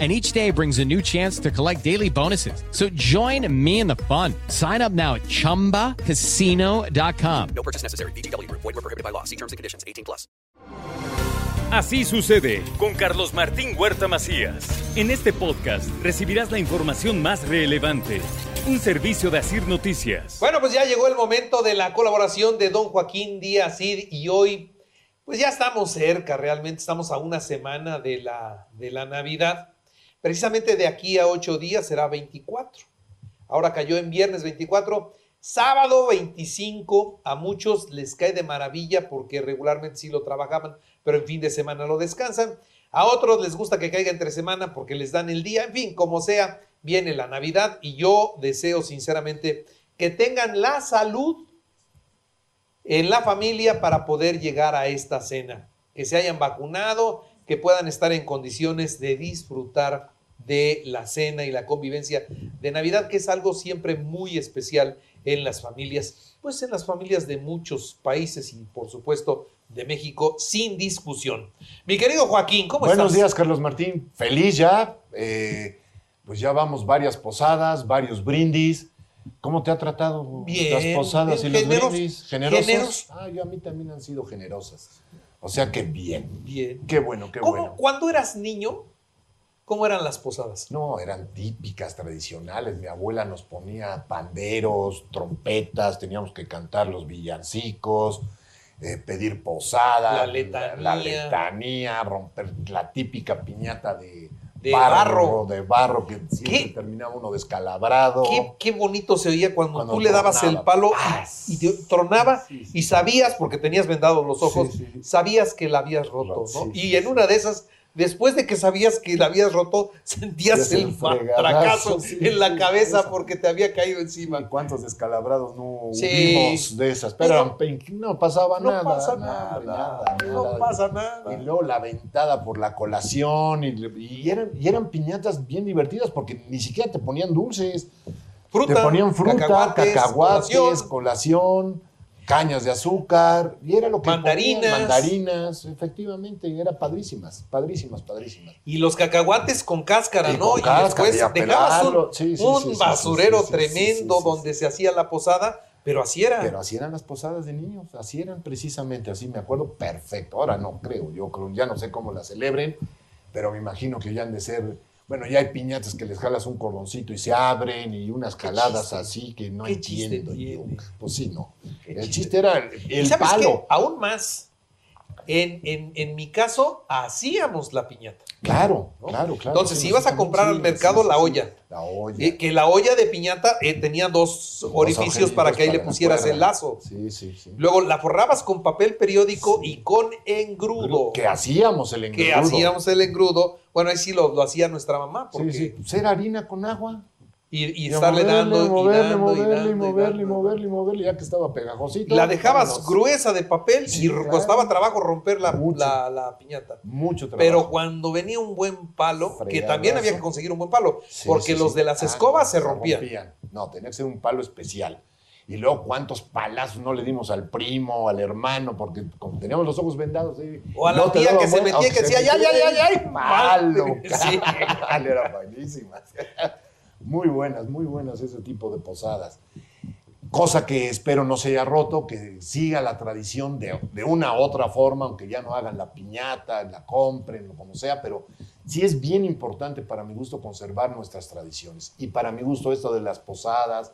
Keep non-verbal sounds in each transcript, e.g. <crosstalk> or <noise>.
and each day brings a new chance to collect daily bonuses. So join me in the fun. Sign up now at ChumbaCasino.com. No purchase necessary. BGW. Void were prohibited by law. See terms and conditions. 18 plus. Así sucede con Carlos Martín Huerta Macías. En este podcast recibirás la información más relevante. Un servicio de Asir Noticias. Bueno, pues ya llegó el momento de la colaboración de don Joaquín Díaz Cid y hoy pues ya estamos cerca, realmente estamos a una semana de la, de la Navidad. Precisamente de aquí a ocho días será 24. Ahora cayó en viernes 24. Sábado 25 a muchos les cae de maravilla porque regularmente sí lo trabajaban, pero en fin de semana lo descansan. A otros les gusta que caiga entre semana porque les dan el día. En fin, como sea, viene la Navidad y yo deseo sinceramente que tengan la salud en la familia para poder llegar a esta cena. Que se hayan vacunado, que puedan estar en condiciones de disfrutar de la cena y la convivencia de Navidad, que es algo siempre muy especial en las familias, pues en las familias de muchos países y por supuesto de México, sin discusión. Mi querido Joaquín, ¿cómo Buenos estás? días, Carlos Martín. Feliz ya. eh, pues ya vamos varias posadas, varios brindis. ¿Cómo te ha tratado Bien, las posadas bien, y los generos- brindis? ¿Generosas? generos. Ah, yo a mí también han sido generosas. O sea que bien. Bien. Qué bueno, qué ¿Cómo, bueno. cuando eras niño, cómo eran las posadas? No, eran típicas, tradicionales. Mi abuela nos ponía panderos, trompetas, teníamos que cantar los villancicos, eh, pedir posada, La letanía. la letanía, romper la típica piñata de, De barro. de barro que siempre ¿Qué? terminaba uno descalabrado. Qué, qué bonito se oía cuando, Cuando tú le dabas tronaba. el palo Ah, y, y te tronaba sí, sí. y sabías, porque tenías vendados los ojos, Sí, sabías que la habías roto, ¿no? y en una de esas, después de que sabías que la habías roto, <laughs> sentías el fracaso <laughs> sí, en la cabeza porque te había caído ¿Y encima. cuántos descalabrados no Sí. hubimos de esas? Pero no pasaba No nada. pasa nada, nada, no pasa nada. Y luego la ventada por la colación. Y, y eran, y eran piñatas bien divertidas porque ni siquiera te ponían dulces. Fruta, te ponían fruta, cacahuates, cacahuates, colación. colación, cañas de azúcar. Y era lo que Mandarinas. mandarinas, efectivamente. Y era padrísimas, padrísimas, padrísimas. Y los cacahuates con cáscara, Y ¿no? con y cáscara, después y dejabas un, pelarlo. Sí, sí, un sí, sí, basurero tremendo donde se hacía la posada, pero así era. Pero así eran las posadas de niños, así eran precisamente, así me acuerdo perfecto. Ahora no creo, yo creo, ya no sé cómo las celebren, pero me imagino que ya han de ser, bueno, ya hay piñatas que les jalas un cordoncito y se abren y unas ¿Qué caladas chiste? así que no ¿Qué chiste entiendo. yo. Pues sí, no. Qué El chiste. chiste era el, ¿Y el palo. qué? Aún más, en, en- en mi caso, hacíamos la piñata. Claro, ¿no? claro, claro. Entonces, si ibas a comprar al mercado, la olla. La olla. Eh, que la olla de piñata eh, tenía dos orificios para que ahí le pusieras el lazo. Sí, sí, sí. Luego la forrabas con papel periódico y con engrudo. Que hacíamos el engrudo. que hacíamos el engrudo. Bueno, ahí sí lo, lo hacía nuestra mamá. Porque, Sí, sí. Pues era harina con agua. Y, y Y estarle moverle, dando, y moverle, dando, y moverle, dando, y moverle, dando. moverle, moverle, ya que estaba pegajosito. La dejabas gruesa de papel Sí, y claro. costaba trabajo romper la, Mucho. la, la piñata. Mucho trabajo. Pero cuando venía un buen palo, que también había que conseguir un buen palo, Sí, porque sí, los de las Ah, escobas se rompían. No, tenía que ser un palo especial. Y luego, ¿cuántos palazos no le dimos al primo, al hermano? Porque como teníamos los ojos vendados. sí, O a la no tía que se metía y que decía, ya, ya, ay, Palo, <laughs> mal. <laughs> Sí. <laughs> Eran buenísimas. Muy buenas, muy buenas ese tipo de posadas. Cosa que espero no se haya roto, que siga la tradición de, una u otra forma, aunque ya no hagan la piñata, la compren, o como sea, pero sí es bien importante para mi gusto conservar nuestras tradiciones. Y para mi gusto esto de las posadas,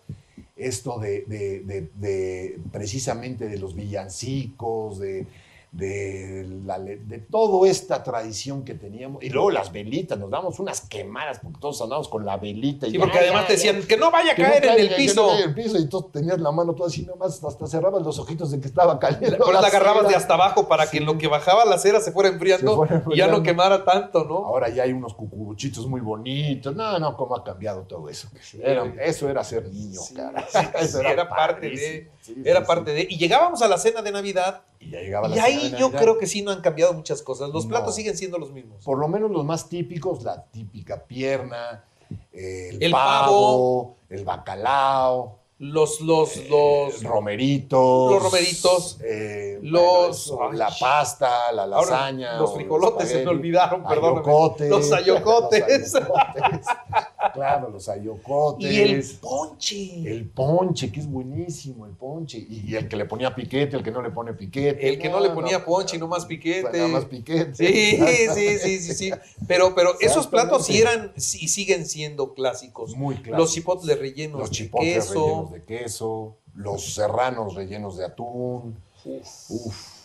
esto de precisamente de los villancicos, de, de, la de toda esta tradición que teníamos. Y luego las velitas, nos damos unas quemadas porque todos andamos con la velita. y Sí, ya, porque además ya, te ya. decían que no vaya a no caer en el que no piso. caiga en el piso y tú tenías la mano toda así nomás, hasta cerrabas los ojitos de que estaba caliente. Por eso la agarrabas de hasta abajo para que en lo que bajaba la cera se fuera enfriando Se fuera y ya no quemara tanto, ¿no? Ahora ya hay unos cucuruchitos muy bonitos. No, no, cómo ha cambiado todo eso. Era- eso era ser niño, cara. <laughs> Eso sí, era parte de- Era parte de. Y llegábamos a la cena de Navidad Y ya llegaba la Y cena ahí yo creo que sí no han cambiado muchas cosas. Los No. platos siguen siendo los mismos. Por lo menos los más típicos, la típica pierna, el, El pavo, el bacalao, Los, los, los. el romeritos, los romeritos, eh, los- bueno, la pasta, la Ahora, lasaña, los frijolotes se me olvidaron, ayocotes, Los ayocotes. <laughs> los ayocotes. Claro, los ayocotes. Y el ponche. El ponche, que es buenísimo, el ponche. Y, y el que le ponía piquete, el que no le pone piquete. El que no, le ponía ponche y no más piquete. Nada más piquete. Sí, sí, sí, sí, sí. Pero, pero esos platos sí eran y siguen siendo clásicos. Muy clásicos. Los chipotles rellenos Los de chipotles queso. rellenos de queso, los serranos rellenos de atún. Uf.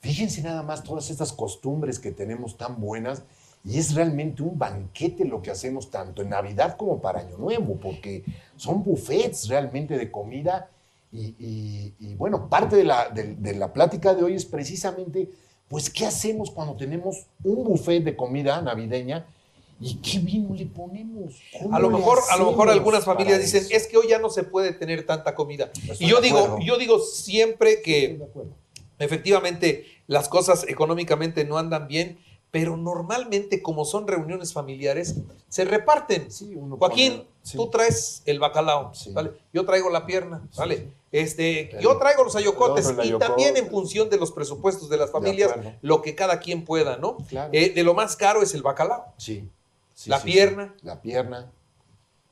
Fíjense nada más todas estas costumbres que tenemos tan buenas y es realmente un banquete lo que hacemos tanto en Navidad como para Año Nuevo, porque son buffets realmente de comida y, y- y, bueno, parte de la, de- de la plática de hoy es precisamente, pues, ¿qué hacemos cuando tenemos un buffet de comida navideña y qué vino le ponemos? ¿Cómo A lo mejor, a lo mejor algunas familias dicen, eso? es que hoy ya no se puede tener tanta comida. Estoy Y yo digo, acuerdo. yo digo siempre que efectivamente las cosas económicamente no andan bien, pero normalmente como son reuniones familiares, se reparten. Sí, uno Joaquín, pone- sí. tú traes el bacalao, Sí. ¿vale? Yo traigo la pierna. Este, El- yo traigo los ayocotes otro, y también en función de los presupuestos de las familias, lo que cada quien pueda, ¿no? Claro. Eh, de lo más caro es el bacalao, Sí. La pierna. La pierna.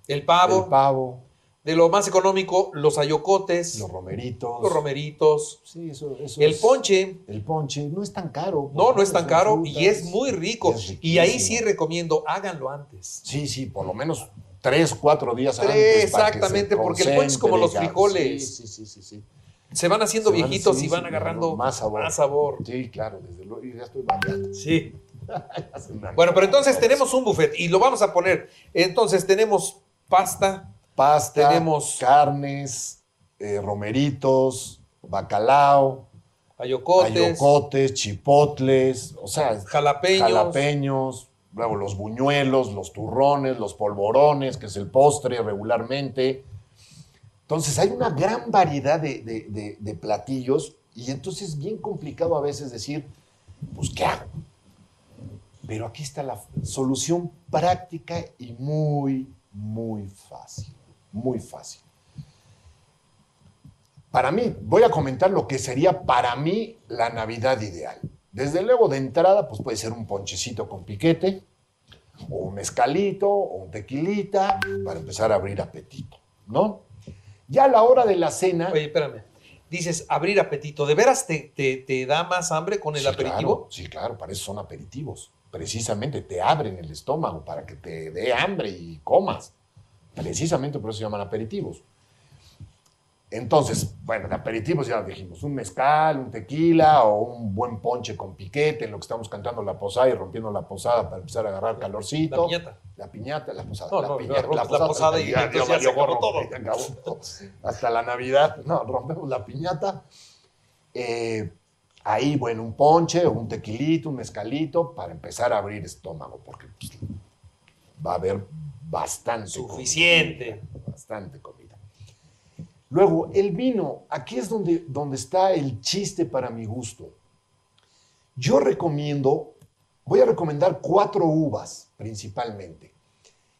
el pavo, El pavo. De lo más económico, los ayocotes, Los romeritos. los romeritos, Sí, eso, eso el es- ponche. El ponche no es tan caro. No, no es tan caro frutas. y es muy rico. Es Y ahí sí recomiendo, háganlo antes. Sí, sí, por lo menos tres, cuatro días Tres, antes. exactamente, porque el ponche es como los frijoles. Sí, sí, sí, sí. Se van haciendo Se van- viejitos sí, y van sí, agarrando más sabor. Más sabor. Sí, claro, desde luego. Y ya estoy babeando. Sí. <laughs> Bueno, pero entonces tenemos un buffet y lo vamos a poner. Entonces tenemos pasta, Pasta, tenemos- carnes, eh, romeritos, bacalao, ayocotes, ayocotes, chipotles, o sea, jalapeños. jalapeños, luego los buñuelos, los turrones, los polvorones, que es el postre regularmente. Entonces hay una gran variedad de, de- de- de platillos y entonces es bien complicado a veces decir, pues, ¿qué hago? Pero aquí está la solución práctica y muy, muy fácil, muy fácil. Para mí, voy a comentar lo que sería para mí la Navidad ideal. Desde luego, de entrada, pues puede ser un ponchecito con piquete, o un mezcalito, o un tequilita, para empezar a abrir apetito, ¿no? Ya a la hora de la cena... Oye, espérame. Dices abrir apetito. ¿De veras te, te- te da más hambre con el Sí, aperitivo? claro, sí, claro, para eso son aperitivos. Precisamente te abren el estómago para que te dé hambre y comas. Precisamente por eso se llaman aperitivos. Entonces, bueno, de aperitivos ya dijimos, un mezcal, un tequila o un buen ponche con piquete en lo que estamos cantando la posada y rompiendo la posada para empezar a agarrar calorcito. La piñata. La piñata, la posada. No, la no, piñata, la posada y ya, se acabó todo. ya acabó todo. Hasta la Navidad, no, rompemos la piñata. Eh, ahí, bueno, un ponche o un tequilito, un mezcalito para empezar a abrir estómago, porque pues, va a haber bastante. Suficiente. comida, bastante comida. Luego, el vino, aquí es donde, donde está el chiste para mi gusto. Yo recomiendo, voy a recomendar cuatro uvas principalmente,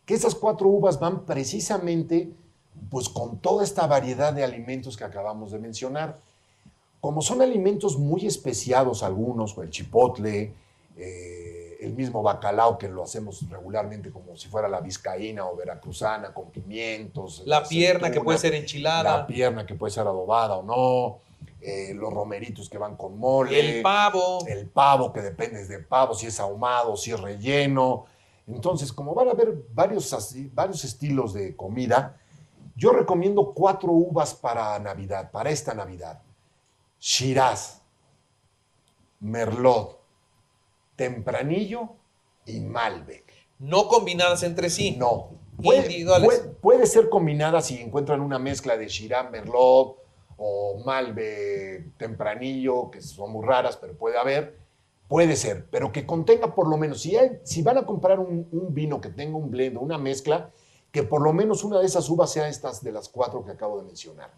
que esas cuatro uvas van precisamente pues con toda esta variedad de alimentos que acabamos de mencionar. Como son alimentos muy especiados algunos, el chipotle, eh, el mismo bacalao que lo hacemos regularmente como si fuera la vizcaína o veracruzana con pimientos. La pierna que puede ser enchilada. La pierna que puede ser adobada o no, eh, los romeritos que van con mole. El pavo. El pavo, que depende de pavo, si es ahumado, si es relleno. Entonces, como van a haber varios, así- varios estilos de comida, yo recomiendo cuatro uvas para Navidad, para esta Navidad. Shiraz, Merlot, Tempranillo y Malbec. No combinadas entre sí. No. Puede, Individuales. puede- puede ser combinada si encuentran una mezcla de Shiraz, Merlot o Malbec Tempranillo, que son muy raras, pero puede haber. Puede ser, pero que contenga por lo menos, si, hay- si van a comprar un, un vino que tenga un blend, una mezcla, que por lo menos una de esas uvas sea estas de las cuatro que acabo de mencionar.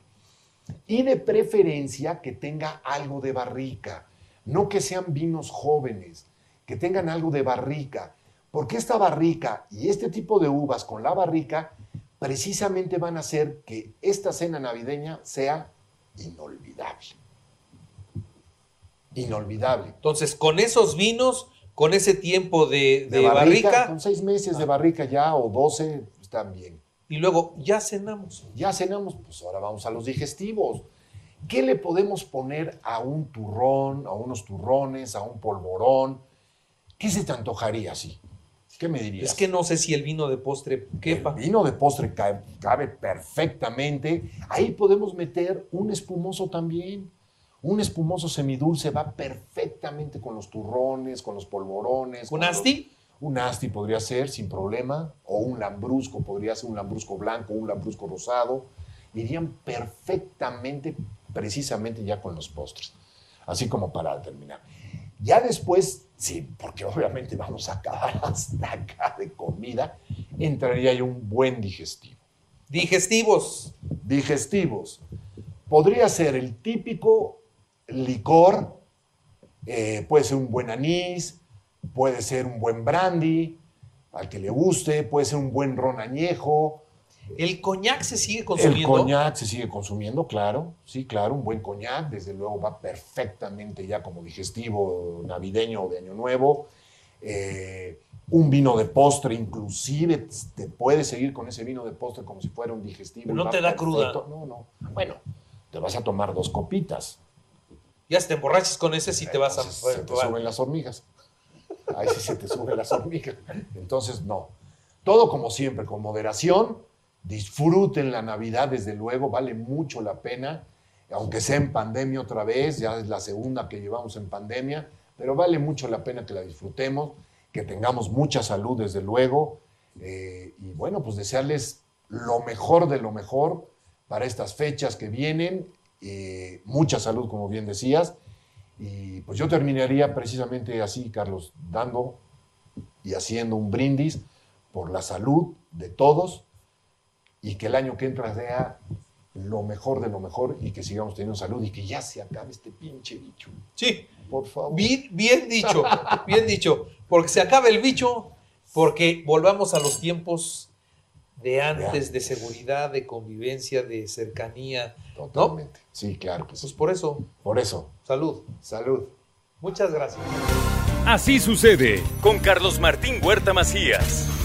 Y de preferencia que tenga algo de barrica, no que sean vinos jóvenes, que tengan algo de barrica, porque esta barrica y este tipo de uvas con la barrica precisamente van a hacer que esta cena navideña sea inolvidable. Inolvidable. Entonces, con esos vinos, con ese tiempo de, De de barrica, barrica, con seis meses de barrica ya o doce, están bien. y luego ya cenamos. Ya cenamos, pues ahora vamos a los digestivos. ¿Qué le podemos poner a un turrón, a unos turrones, a un polvorón? ¿Qué se te antojaría así? ¿Qué me dirías? Es que no sé si el vino de postre quepa. El vino de postre cabe, cabe perfectamente. Ahí podemos meter un espumoso también. Un espumoso semidulce va perfectamente con los turrones, con los polvorones. ¿Un los- asti? Un asti podría ser sin problema. O un lambrusco, podría ser un lambrusco blanco, un lambrusco rosado. Irían perfectamente, precisamente ya con los postres. Así como para terminar. Ya después, sí, porque obviamente vamos a acabar <laughs> hasta acá de comida, entraría ya un buen digestivo. Digestivos. Digestivos. Podría ser el típico licor, eh, puede ser un buen anís, puede ser un buen brandy, al que le guste, puede ser un buen ron añejo. El coñac se sigue El consumiendo. coñac se sigue consumiendo, claro, sí, claro, un buen coñac, desde luego va perfectamente ya como digestivo navideño o de Año Nuevo. Eh, un vino de postre, inclusive, te puedes seguir con ese vino de postre como si fuera un digestivo. No te da cruda. No, no. Bueno, te vas a tomar dos copitas. Ya si te emborrachas con ese, sí te vas a. Entonces, se te suben las hormigas. Ahí sí se te suben las hormigas. Entonces, no. Todo como siempre, con moderación. Disfruten la Navidad, desde luego, vale mucho la pena. Aunque sea en pandemia otra vez, ya es la segunda que llevamos en pandemia, pero vale mucho la pena que la disfrutemos, que tengamos mucha salud, desde luego. eh, y bueno, pues desearles lo mejor de lo mejor para estas fechas que vienen. eh, mucha salud, como bien decías. Y pues yo terminaría precisamente así, Carlos, dando y haciendo un brindis por la salud de todos y que el año que entra sea lo mejor de lo mejor y que sigamos teniendo salud y que ya se acabe este pinche bicho. Sí, Por favor. bien, bien dicho, bien dicho. Porque se acaba el bicho, porque volvamos a los tiempos de antes, antes. de seguridad, de convivencia, de cercanía. Totalmente. Sí, claro Pues sí. por eso, Por eso, salud. salud. Muchas gracias. Así sucede con Carlos Martín Huerta Macías.